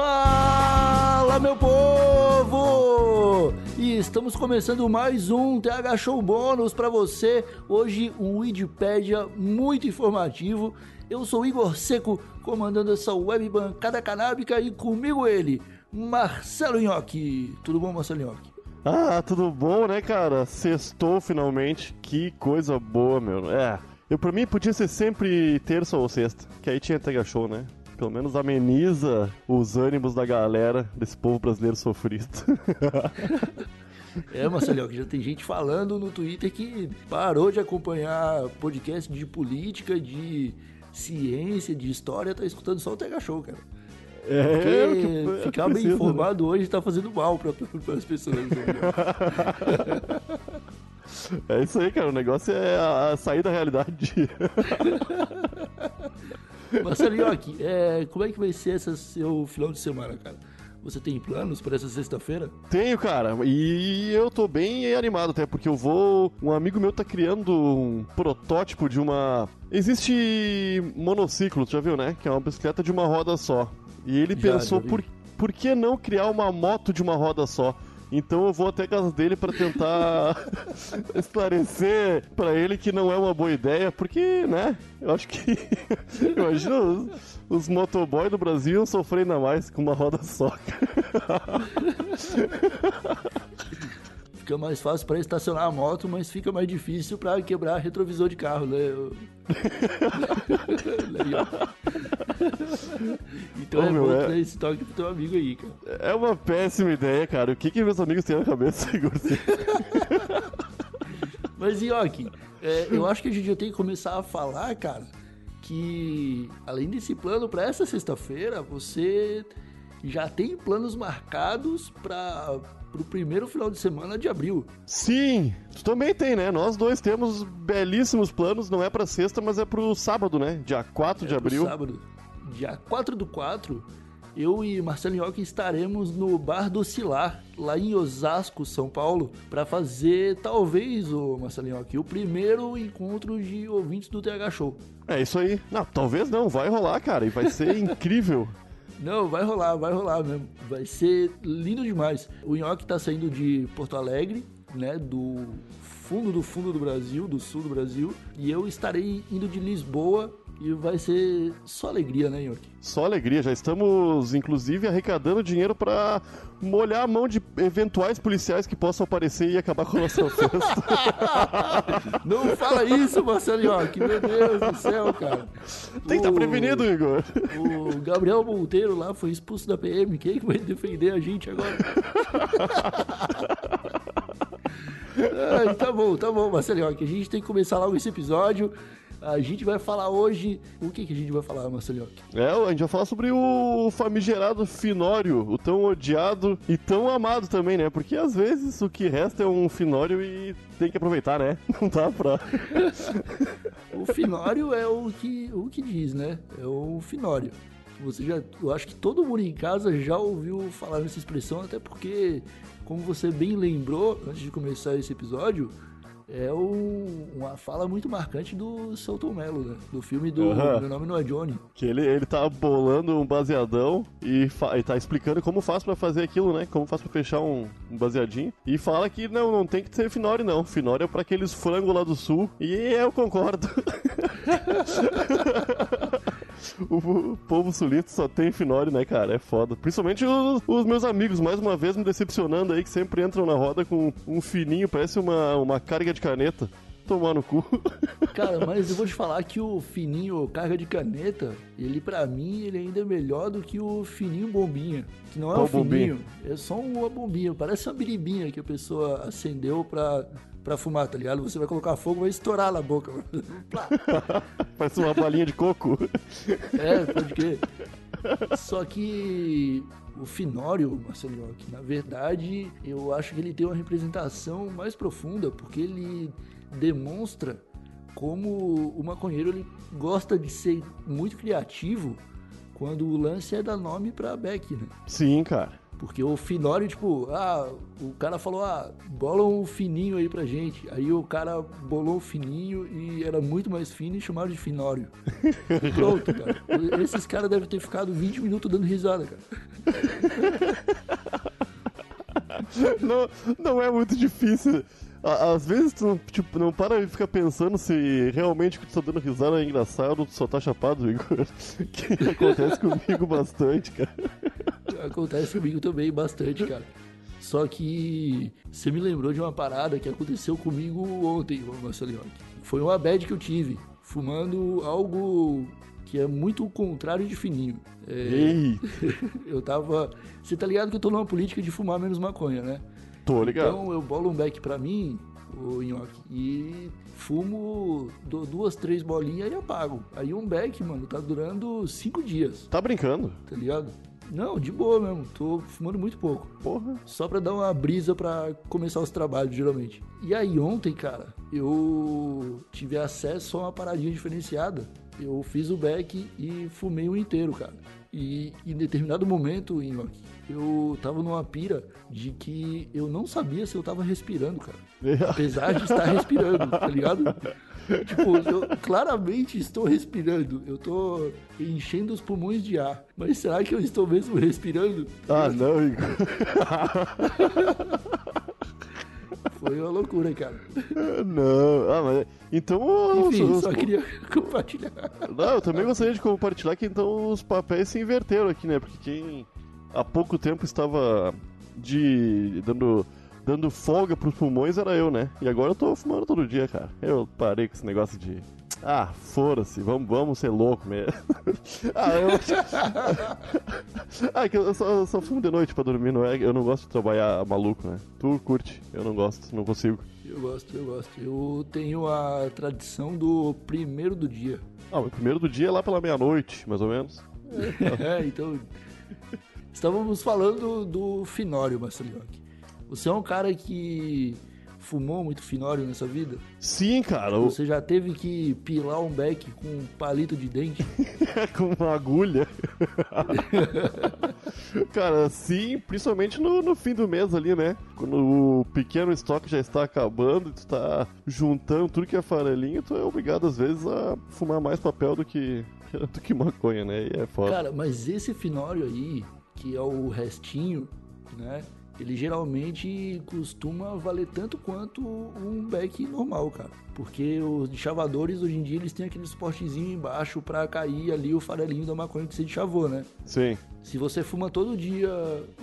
Fala, meu povo! E estamos começando mais um TH Show Bônus para você. Hoje um Wikipedia muito informativo. Eu sou Igor Seco, comandando essa web bancada canábica e comigo ele, Marcelo Nhoque. Tudo bom, Marcelo Nhoque? Ah, tudo bom, né, cara? Sextou finalmente. Que coisa boa, meu. É, eu pra mim podia ser sempre terça ou sexta, que aí tinha TH Show, né? Pelo menos ameniza os ânimos da galera desse povo brasileiro sofrido. É, Marcelo, que já tem gente falando no Twitter que parou de acompanhar podcast de política, de ciência, de história, tá escutando só o Tega Show, cara. É, Porque é que- ficar bem né? informado hoje tá fazendo mal para as pessoas. né? É isso aí, cara. O negócio é a, a sair da realidade. Marcelo Nhoque, é, como é que vai ser esse seu final de semana, cara? Você tem planos para essa sexta-feira? Tenho, cara. E eu tô bem animado até, porque eu vou. Um amigo meu tá criando um protótipo de uma. Existe monociclo, tu já viu, né? Que é uma bicicleta de uma roda só. E ele Já, pensou, já por, por que não criar uma moto de uma roda só? Então eu vou até a casa dele pra tentar esclarecer pra ele que não é uma boa ideia, porque, né? Eu acho que. Imagina os, os motoboy do Brasil iam sofrer ainda mais com uma roda só. Fica mais fácil para estacionar a moto, mas fica mais difícil para quebrar retrovisor de carro, né? Legal. então Ô, é meu, bom é- esse toque pro teu amigo aí, cara. É uma péssima ideia, cara. O que, que meus amigos têm na cabeça? Mas, Ioki, é, eu acho que a gente já tem que começar a falar, cara, que além desse plano para essa sexta-feira, você já tem planos marcados para o primeiro final de semana de abril. Sim, tu também tem, né? Nós dois temos belíssimos planos. Não é pra sexta, mas é pro sábado, né? Dia 4 de É, pro abril. Sábado, dia 4 do 4, eu e Marcelo Nhoque estaremos no Bar do Oscilar, lá em Osasco, São Paulo, para fazer, talvez, o Marcelo Nhoque, o primeiro encontro de ouvintes do TH Show. É isso aí. Não, talvez não. Vai rolar, cara. E vai ser incrível. Não, vai rolar, vai rolar mesmo. Vai ser lindo demais. O Nhoque tá saindo de Porto Alegre, né, do fundo do fundo do Brasil, do sul do Brasil, e eu estarei indo de Lisboa e vai ser só alegria, né, Nhoque? Só alegria. Já estamos, inclusive, arrecadando dinheiro pra molhar a mão de eventuais policiais que possam aparecer e acabar com a nossa festa. Não fala isso, Marcelo Nhoque, meu Deus do céu, cara. Tem que estar O- prevenido, Igor. O Gabriel Monteiro lá foi expulso da PM. Quem é que vai defender a gente agora? Ai, tá bom, tá bom, Marcelo Nhoque. A gente tem que começar logo esse episódio. A gente vai falar hoje. O que, que a gente vai falar, Marcelo Nhoque? É, a gente vai falar sobre o famigerado Finório, o tão odiado e tão amado também, né? Porque às vezes o que resta é um Finório e tem que aproveitar, né? Não dá pra. O finório é o que, o que diz, né? É o finório. Você já, eu acho que todo mundo em casa já ouviu falar nessa expressão, até porque, como você bem lembrou antes de começar esse episódio, é um- uma fala muito marcante do Celton Mello, né? Do filme do Aham. Meu Nome Não É Johnny. Que ele, ele tá bolando um baseadão e, fa- e tá explicando como faz pra fazer aquilo, né? Como faz pra fechar um, um baseadinho. E fala que não, não tem que ser Finório, não. Finório é pra aqueles frangos lá do sul. E eu concordo. O, povo sulista só tem Finório, né, cara? É foda. Principalmente os, os meus amigos, mais uma vez me decepcionando aí, que sempre entram na roda com um fininho, parece uma, uma carga de caneta. Tomar no cu. Cara, mas eu vou te falar que o fininho carga de caneta, ele pra mim, ele ainda é melhor do que o fininho bombinha. Que não é Qual um fininho, bombinha? é só uma bombinha. Parece uma biribinha que a pessoa acendeu pra, pra fumar, tá ligado? Você vai colocar fogo, vai estourar na boca. Parece uma balinha de coco. é, pode crer. Só que o Finório, Marcelo na verdade, eu acho que ele tem uma representação mais profunda, porque ele demonstra como o maconheiro ele gosta de ser muito criativo quando o lance é dar nome pra Beck, né? Sim, cara. Porque o Finório, tipo, ah, o cara falou, ah, bola um fininho aí pra gente. Aí o cara bolou um fininho e era muito mais fino e chamaram de Finório. Pronto, cara. Esses caras devem ter ficado 20 minutos dando risada, cara. não, não é muito difícil. Às vezes tu tipo, não para e fica pensando se realmente o que tu tá dando risada é engraçado ou tu só tá chapado, Igor. Que acontece comigo bastante, cara. Acontece comigo também bastante, cara. Só que você me lembrou de uma parada que aconteceu comigo ontem, Marcelinho. Foi uma bad que eu tive, fumando algo que é muito o contrário de fininho. É, Ei, eu tava. Você tá ligado que eu tô numa política de fumar menos maconha, né? Tô ligado. Então eu bolo um beck pra mim, o nhoque, e fumo dou duas, três bolinhas e apago. Aí um beck, mano, tá durando cinco dias, Tá brincando? tá ligado? Não, de boa mesmo, tô fumando muito pouco. Porra. Só pra dar uma brisa pra começar os trabalhos, geralmente. E aí ontem, cara, eu tive acesso a uma paradinha diferenciada. Eu fiz o beck e fumei o inteiro, cara. E em determinado momento, Inok, eu tava numa pira de que eu não sabia se eu tava respirando, cara. Apesar de estar respirando, tá ligado? Tipo, eu claramente estou respirando. Eu tô enchendo os pulmões de ar. Mas será que eu estou mesmo respirando? Ah, não, Igor. Foi uma loucura, cara. Não. Ah, mas. Então. Enfim, os- só queria compartilhar. Não, eu também gostaria de compartilhar que então os papéis se inverteram aqui, né? Porque quem há pouco tempo estava de. dando. dando folga pros pulmões era eu, né? E agora eu tô fumando todo dia, cara. Eu parei com esse negócio de. Ah, fora-se, vamos, vamos ser louco mesmo. ah, eu. ah, é que eu só, eu só fumo de noite pra dormir, não é? Eu não gosto de trabalhar maluco, né? Tu curte, eu não gosto, não consigo. Eu gosto, eu gosto. Eu tenho a tradição do primeiro do dia. Ah, o primeiro do dia é lá pela meia-noite, mais ou menos. É, então. Estávamos falando do Finório, Marcelinho. Você é um cara que fumou muito Finório nessa vida? Sim, cara, Você já teve que pilar um beck com um palito de dente? com uma agulha. Cara, sim, principalmente no, no fim do mês ali, né? Quando o pequeno estoque já está acabando e tu tá juntando tudo que é farelinho, tu é obrigado às vezes a fumar mais papel do que, do que maconha, né? E é foda. Cara, mas esse Finório aí, que é o restinho, né? Ele geralmente costuma valer tanto quanto um beck normal, cara. Porque os chavadores hoje em dia eles têm aquele suportezinho embaixo pra cair ali o farelinho da maconha que você chavou, né? Sim. Se você fuma todo dia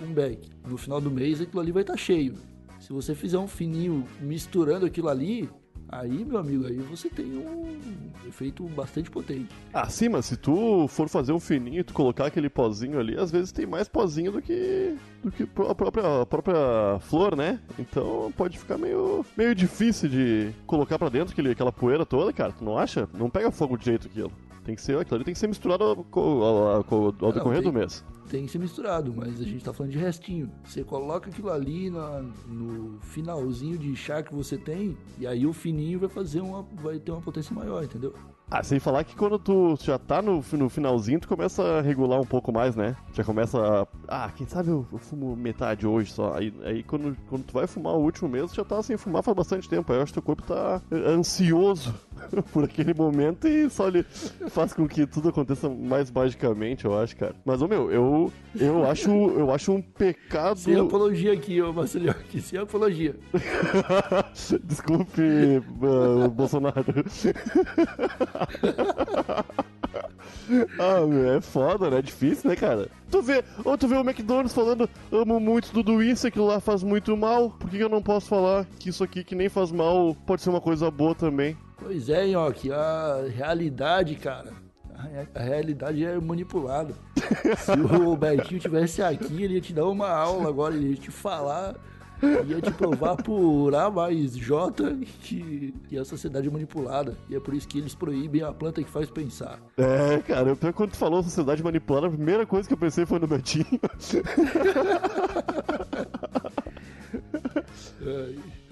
um beck, no final do mês aquilo ali vai estar cheio. Se você fizer um fininho misturando aquilo ali, aí, meu amigo, aí você tem um efeito bastante potente. Ah, sim, mas se tu for fazer um fininho tu colocar aquele pozinho ali, às vezes tem mais pozinho do que do que a própria, a própria flor, né? Então pode ficar meio, meio difícil de colocar pra dentro aquele, aquela poeira toda, cara. Tu não acha? Não pega fogo de jeito aquilo. Tem que ser, aquilo tem que ser misturado ao, ao- ao- ao- ao decorrer do mês. Tem que ser misturado, mas a gente tá falando de restinho. Você coloca aquilo ali na- no finalzinho de chá que você tem, e aí o fininho vai fazer uma. vai ter uma potência maior, entendeu? Ah, sem falar que quando tu já tá no, no finalzinho, tu começa a regular um pouco mais, né? Já começa a. Ah, quem sabe eu, eu fumo metade hoje só. Aí, aí quando, quando tu vai fumar o último mês, tu já tá sem fumar faz bastante tempo. Aí eu acho que teu corpo tá ansioso por aquele momento e só ele faz com que tudo aconteça mais magicamente, eu acho, cara. Mas, ô meu, eu, eu, acho, eu acho um pecado. Sem apologia aqui, ô Marcelinho, aqui, sem apologia. Desculpe, uh, Bolsonaro. ah, meu, é foda, né? É difícil, né, cara? Tu vê, ou tu vê o McDonald's falando, amo muito Dudu isso, aquilo lá faz muito mal. Por que eu não posso falar que isso aqui que nem faz mal pode ser uma coisa boa também? Pois é, Nhoque, a realidade, cara. a rea- A realidade é manipulada. Se o Betinho tivesse aqui, ele ia te dar uma aula agora, ele ia te falar, ia te provar por A mais J que, que a sociedade é manipulada. E é por isso que eles proíbem a planta que faz pensar. É, cara, pior que quando tu falou sociedade manipulada, a primeira coisa que eu pensei foi no Betinho.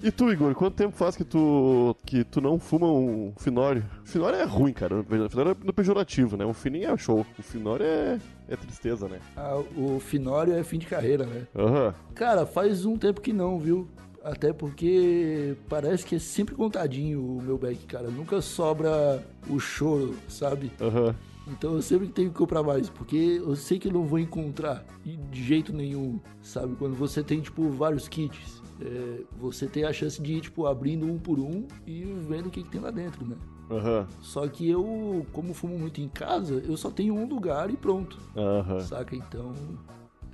E tu, Igor, quanto tempo faz que tu que tu não fuma um finório? Finório é ruim, cara. O finório é no pejorativo, né? Um fininho é show. O finório é, é tristeza, né? a- o Finório é fim de carreira, né? Aham. Cara, faz um tempo que não, viu? Até porque parece que é sempre contadinho o meu back, cara. Nunca sobra o choro, sabe? Aham. Então eu sempre tenho que comprar mais, porque eu sei que eu não vou encontrar de jeito nenhum, sabe? Quando você tem, tipo, vários kits, é, você tem a chance de ir, tipo, abrindo um por um e vendo o que, que tem lá dentro, né? Aham. Só que eu, como fumo muito em casa, eu só tenho um lugar e pronto, Aham. saca? Então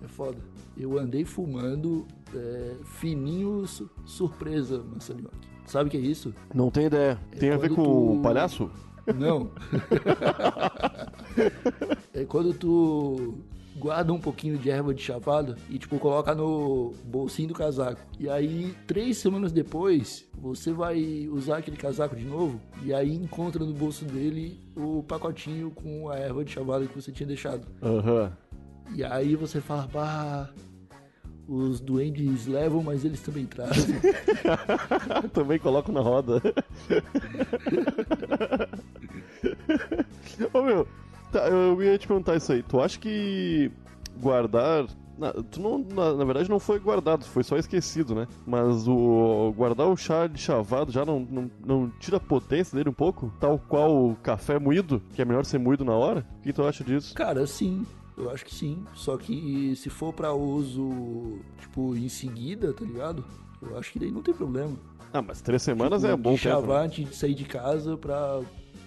é foda. Eu andei fumando é, fininho su- surpresa, Massanioc. Sabe o que é isso? Não tem ideia. Tem a ver com o tu- palhaço? Não. é quando tu guarda um pouquinho de erva de chavada e, tipo, coloca no bolsinho do casaco. E aí, três semanas depois, você vai usar aquele casaco de novo e aí encontra no bolso dele o pacotinho com a erva de chavada que você tinha deixado. Aham. E aí você fala, bah... Os duendes levam, mas eles também trazem. Também coloco na roda. Ô meu, tá, eu ia te perguntar isso aí. Tu acha que guardar. Na, tu não, na, na verdade não foi guardado, foi só esquecido, né? Mas o guardar o chá de chavado já não, não, não tira a potência dele um pouco? Tal qual o café moído, que é melhor ser moído na hora? O que tu acha disso? Cara, sim. Eu acho que sim. Só que se for pra uso, tipo, em seguida, tá ligado? Eu acho que daí não tem problema. Ah, mas três semanas Tipo, é bom de tempo. né? chavar antes de sair de casa pra...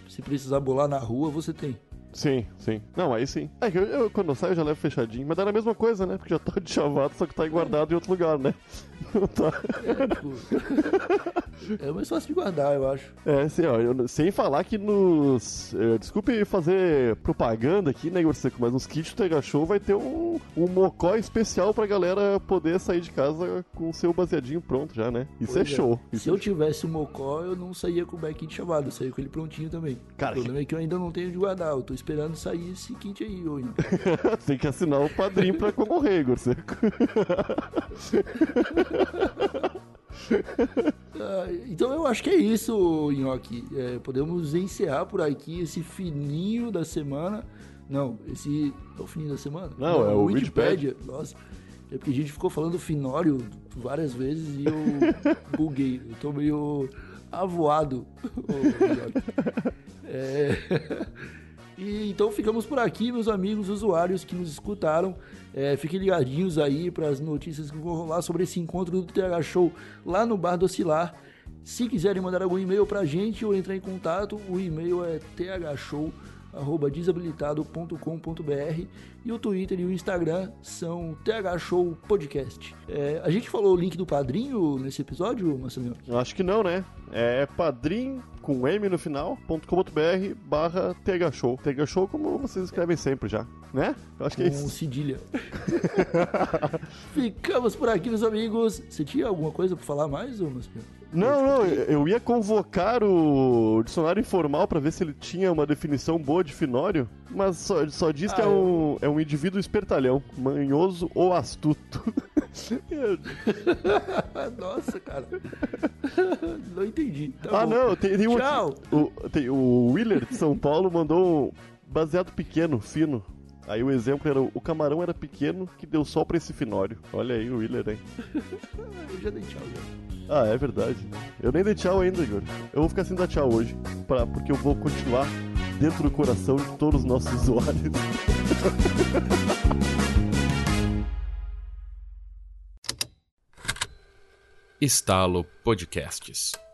Se precisar bolar na rua, você tem. Sim, sim. Não, aí sim. É que eu, eu, quando eu saio eu já levo fechadinho, mas dá a mesma coisa, né? Porque já tá de chavado, só que tá guardado em outro lugar, né? Não tá. É, tipo... é mais fácil de guardar, eu acho. É, assim, ó, eu- sem falar que nos. eh, desculpe fazer propaganda aqui, né, Igor Seco, mas nos kits do Tega Show vai ter um, um mocó especial pra galera poder sair de casa com o seu baseadinho pronto já, né? Isso Pois é show. Se Isso eu é tivesse o mocó, eu não saía com o back kit chavado, eu saía com ele prontinho também. Cara, o problema é que eu ainda não tenho de guardar, eu tô esperando sair esse kit aí, ô. Tem que assinar o padrinho pra concorrer, Igor Seco. Ah, então eu acho que é isso, Nhoque. É, podemos encerrar por aqui esse fininho da semana. Não, esse é o fininho da semana? Não, é o Wikipedia. Nossa, é porque a gente ficou falando finório várias vezes e eu buguei. Eu tô meio avoado. É... E então ficamos por aqui, meus amigos usuários que nos escutaram. É, fiquem ligadinhos aí para as notícias que vão rolar sobre esse encontro do TH Show lá no Bar do Oscilar. Se quiserem mandar algum e-mail pra gente ou entrar em contato, o e-mail é thshow@desabilitado.com.br e o Twitter e o Instagram são thshow podcast. É, a gente falou o link do padrinho nesse episódio, Marcelinho? Eu acho que não, né? É padrim com M no final, .com.br barra THShow. THShow como vocês escrevem sempre já, né? Eu acho que é Com isso. cedilha. Ficamos por aqui, meus amigos. Você tinha alguma coisa pra falar mais, ô Marcelinho? Não, não, eu ia convocar o dicionário informal pra ver se ele tinha uma definição boa de finório, mas só, só diz que Ah, é um, é um indivíduo espertalhão, manhoso ou astuto. Nossa, cara. Não entendi. Tá ah, bom. não, tem, tem um Tchau. O, tem, o Willer de São Paulo mandou um baseado pequeno, fino. Aí o exemplo era o camarão era pequeno que deu sol pra esse finório. Olha aí o Willer, hein? Eu já dei tchau, já. Ah, é verdade. Eu nem dei tchau ainda, Igor. Eu vou ficar sem dar tchau hoje, pra, porque eu vou continuar dentro do coração de todos os nossos usuários. Estalo Podcasts.